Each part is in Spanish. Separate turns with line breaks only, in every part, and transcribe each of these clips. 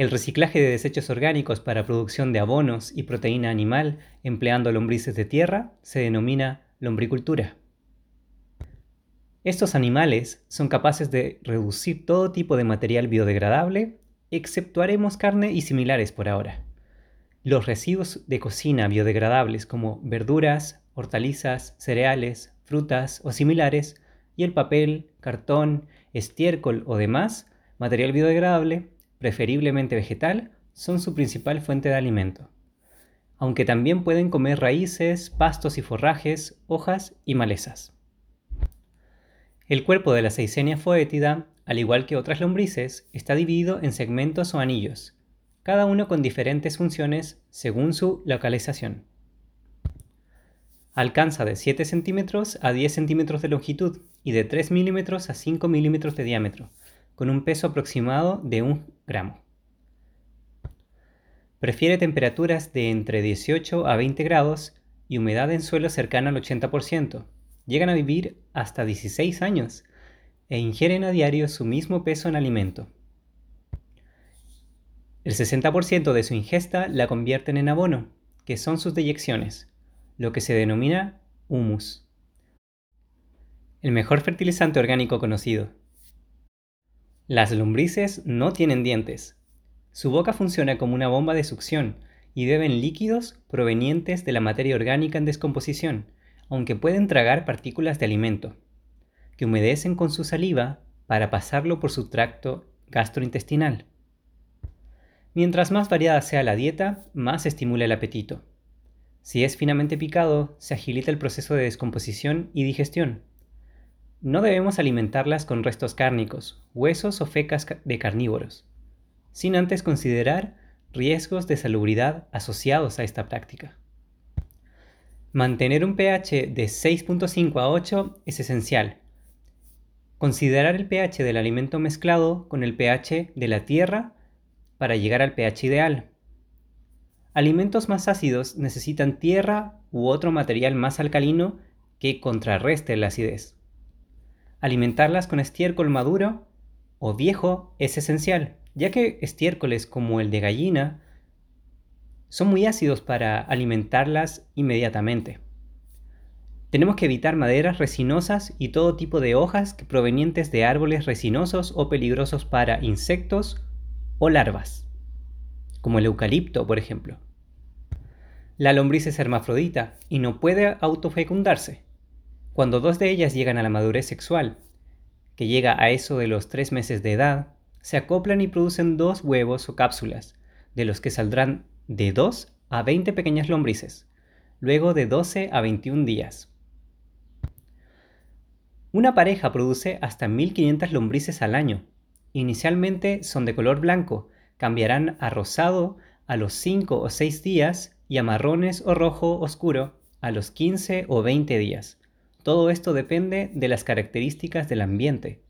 El reciclaje de desechos orgánicos para producción de abonos y proteína animal empleando lombrices de tierra se denomina lombricultura. Estos animales son capaces de reducir todo tipo de material biodegradable, exceptuaremos carne y similares por ahora. Los residuos de cocina biodegradables como verduras, hortalizas, cereales, frutas o similares, y el papel, cartón, estiércol o demás, material biodegradable, preferiblemente vegetal, son su principal fuente de alimento. Aunque también pueden comer raíces, pastos y forrajes, hojas y malezas. El cuerpo de la Seisenia foetida, al igual que otras lombrices, está dividido en segmentos o anillos, cada uno con diferentes funciones según su localización. Alcanza de 7 centímetros a 10 centímetros de longitud y de 3 milímetros a 5 milímetros de diámetro, con un peso aproximado de 1 gramo. Prefiere temperaturas de entre 18 a 20 grados y humedad en suelo cercana al 80%. Llegan a vivir hasta 16 años e ingieren a diario su mismo peso en alimento. El 60% de su ingesta la convierten en abono, que son sus deyecciones, lo que se denomina humus. El mejor fertilizante orgánico conocido. Las lombrices no tienen dientes. Su boca funciona como una bomba de succión y beben líquidos provenientes de la materia orgánica en descomposición, aunque pueden tragar partículas de alimento, que humedecen con su saliva para pasarlo por su tracto gastrointestinal. Mientras más variada sea la dieta, más estimula el apetito. Si es finamente picado, se agilita el proceso de descomposición y digestión. No debemos alimentarlas con restos cárnicos, huesos o fecas de carnívoros, sin antes considerar riesgos de salubridad asociados a esta práctica. Mantener un pH de 6.5 a 8 es esencial. Considerar el pH del alimento mezclado con el pH de la tierra para llegar al pH ideal. Alimentos más ácidos necesitan tierra u otro material más alcalino que contrarreste la acidez. Alimentarlas con estiércol maduro o viejo es esencial, ya que estiércoles como el de gallina son muy ácidos para alimentarlas inmediatamente. Tenemos que evitar maderas resinosas y todo tipo de hojas provenientes de árboles resinosos o peligrosos para insectos o larvas como el eucalipto, por ejemplo. La lombriz es hermafrodita y no puede autofecundarse. Cuando dos de ellas llegan a la madurez sexual, que llega a eso de los tres meses de edad, se acoplan y producen dos huevos o cápsulas, de los que saldrán de 2 a 20 pequeñas lombrices, luego de 12 a 21 días. Una pareja produce hasta 1500 lombrices al año. Inicialmente son de color blanco, cambiarán a rosado a los 5 o 6 días y a marrones o rojo oscuro a los 15 o 20 días. Todo esto depende de las características del ambiente.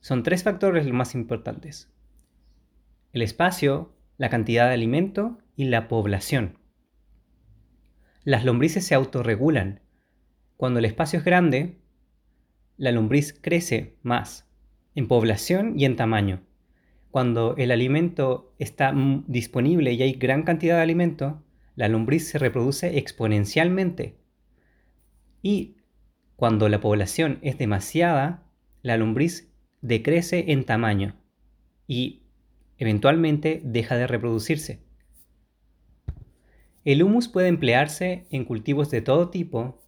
Son tres factores los más importantes. El espacio, la cantidad de alimento y la población. Las lombrices se autorregulan. Cuando el espacio es grande, la lombriz crece más, en población y en tamaño cuando el alimento está disponible y hay gran cantidad de alimento, la lombriz se reproduce exponencialmente. Y cuando la población es demasiada, la lombriz decrece en tamaño y eventualmente deja de reproducirse. El humus puede emplearse en cultivos de todo tipo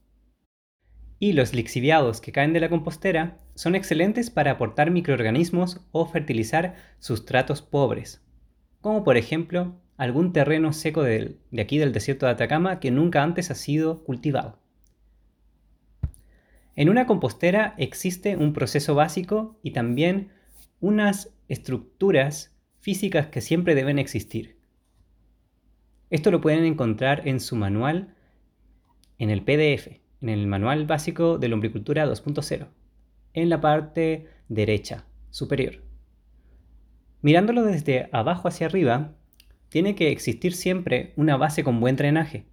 y los lixiviados que caen de la compostera son excelentes para aportar microorganismos o fertilizar sustratos pobres, como por ejemplo algún terreno seco de, aquí del desierto de Atacama que nunca antes ha sido cultivado. En una compostera existe un proceso básico y también unas estructuras físicas que siempre deben existir. Esto lo pueden encontrar en su manual en el PDF en el Manual Básico de Lombricultura 2.0, en la parte derecha superior. Mirándolo desde abajo hacia arriba, tiene que existir siempre una base con buen drenaje.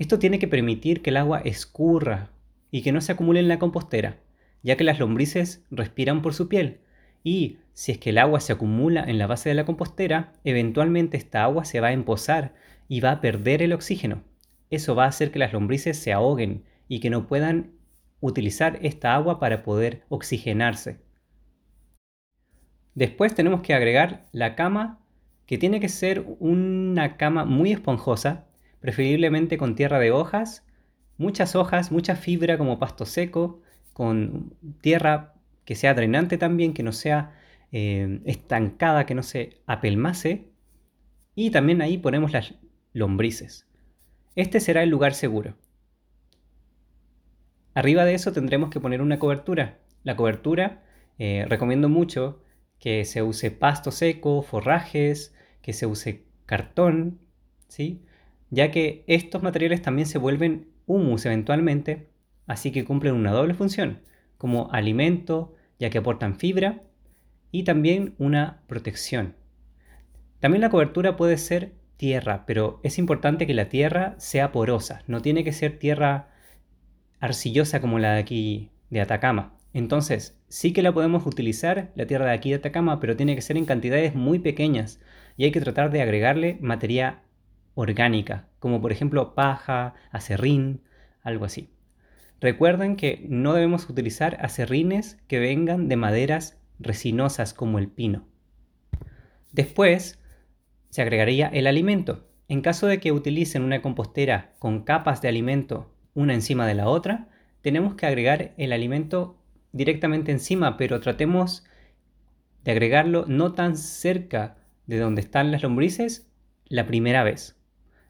Esto tiene que permitir que el agua escurra y que no se acumule en la compostera, ya que las lombrices respiran por su piel Y si es que el agua se acumula en la base de la compostera, eventualmente esta agua se va a emposar y va a perder el oxígeno. Eso va a hacer que las lombrices se ahoguen y que no puedan utilizar esta agua para poder oxigenarse. Después tenemos que agregar la cama, que tiene que ser una cama muy esponjosa, preferiblemente con tierra de hojas, muchas hojas, mucha fibra como pasto seco, con tierra que sea drenante también, que no sea eh, estancada, que no se apelmase. Y también ahí ponemos las lombrices. Este será el lugar seguro. Arriba de eso tendremos que poner una cobertura. La cobertura eh, recomiendo mucho que se use pasto seco, forrajes, que se use cartón, ¿sí? ya que estos materiales también se vuelven humus eventualmente, así que cumplen una doble función, como alimento, ya que aportan fibra, y también una protección. También la cobertura puede ser tierra, pero es importante que la tierra sea porosa, no tiene que ser tierra arcillosa como la de aquí de Atacama. Entonces, sí que la podemos utilizar, la tierra de aquí de Atacama, pero tiene que ser en cantidades muy pequeñas y hay que tratar de agregarle materia orgánica, como por ejemplo paja, acerrín, algo así. Recuerden que no debemos utilizar acerrines que vengan de maderas resinosas como el pino. Después se agregaría el alimento. En caso de que utilicen una compostera con capas de alimento una encima de la otra, tenemos que agregar el alimento directamente encima, pero tratemos de agregarlo no tan cerca de donde están las lombrices la primera vez.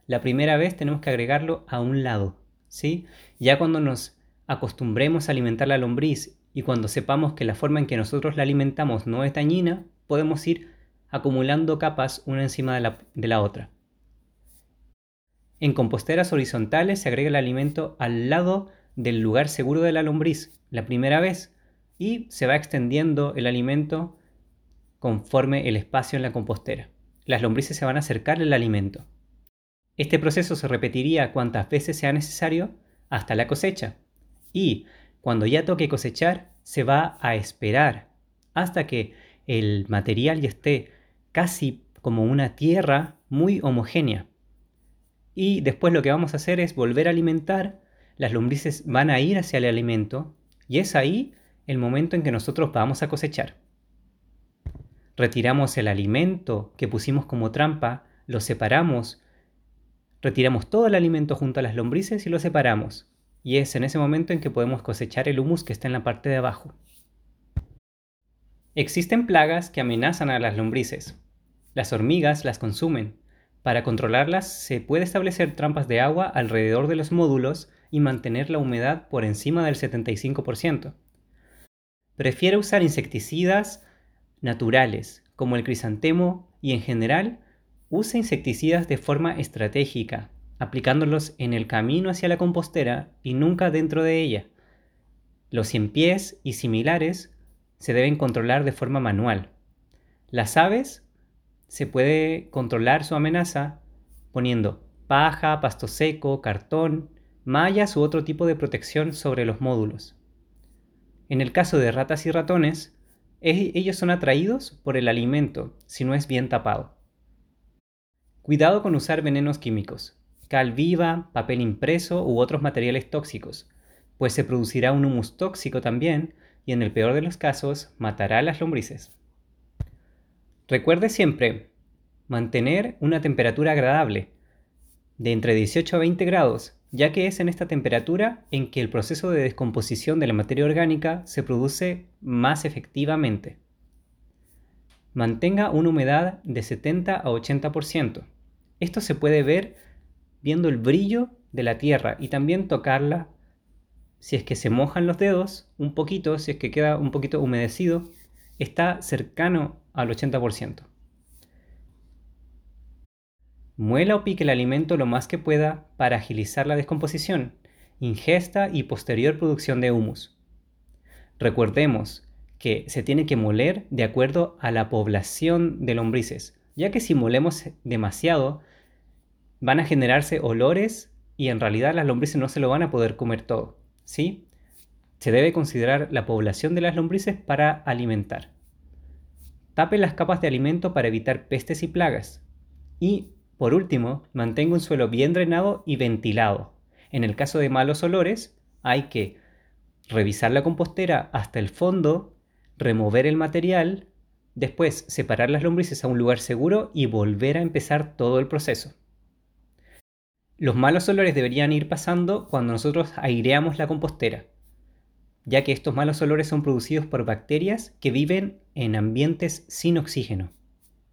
La primera vez tenemos que agregarlo a un lado, ¿sí? Ya cuando nos acostumbremos a alimentar la lombriz y cuando sepamos que la forma en que nosotros la alimentamos no es dañina, podemos ir acumulando capas una encima de la, de la otra. En composteras horizontales se agrega el alimento al lado del lugar seguro de la lombriz la primera vez y se va extendiendo el alimento conforme el espacio en la compostera. Las lombrices se van a acercar al alimento. Este proceso se repetiría cuantas veces sea necesario hasta la cosecha. Y cuando ya toque cosechar, se va a esperar hasta que el material ya esté casi como una tierra muy homogénea. Y después lo que vamos a hacer es volver a alimentar, las lombrices van a ir hacia el alimento y es ahí el momento en que nosotros vamos a cosechar. Retiramos el alimento que pusimos como trampa, lo separamos, retiramos todo el alimento junto a las lombrices y lo separamos. Y es en ese momento en que podemos cosechar el humus que está en la parte de abajo. Existen plagas que amenazan a las lombrices. Las hormigas las consumen. Para controlarlas se puede establecer trampas de agua alrededor de los módulos y mantener la humedad por encima del 75%. Prefiere usar insecticidas naturales, como el crisantemo, y en general usa insecticidas de forma estratégica, aplicándolos en el camino hacia la compostera y nunca dentro de ella. Los cien pies y similares se deben controlar de forma manual. Las aves se puede controlar su amenaza poniendo paja, pasto seco, cartón, mallas u otro tipo de protección sobre los módulos. En el caso de ratas y ratones, ellos son atraídos por el alimento si no es bien tapado. Cuidado con usar venenos químicos, cal viva, papel impreso u otros materiales tóxicos, pues se producirá un humus tóxico también y en el peor de los casos matará a las lombrices. Recuerde siempre mantener una temperatura agradable, de entre 18 a 20 grados, ya que es en esta temperatura en que el proceso de descomposición de la materia orgánica se produce más efectivamente. Mantenga una humedad de 70 a 80%. Esto se puede ver viendo el brillo de la tierra y también tocarla si es que se mojan los dedos un poquito, si es que queda un poquito humedecido, está cercano al 80%. Muela o pique el alimento lo más que pueda para agilizar la descomposición, ingesta y posterior producción de humus. Recordemos que se tiene que moler de acuerdo a la población de lombrices, ya que si molemos demasiado van a generarse olores y en realidad las lombrices no se lo van a poder comer todo, ¿sí? Se debe considerar la población de las lombrices para alimentar. Tape las capas de alimento para evitar pestes y plagas. Y, por último, mantenga un suelo bien drenado y ventilado. En el caso de malos olores, hay que revisar la compostera hasta el fondo, remover el material, después separar las lombrices a un lugar seguro y volver a empezar todo el proceso. Los malos olores deberían ir pasando cuando nosotros aireamos la compostera, ya que estos malos olores son producidos por bacterias que viven en ambientes sin oxígeno.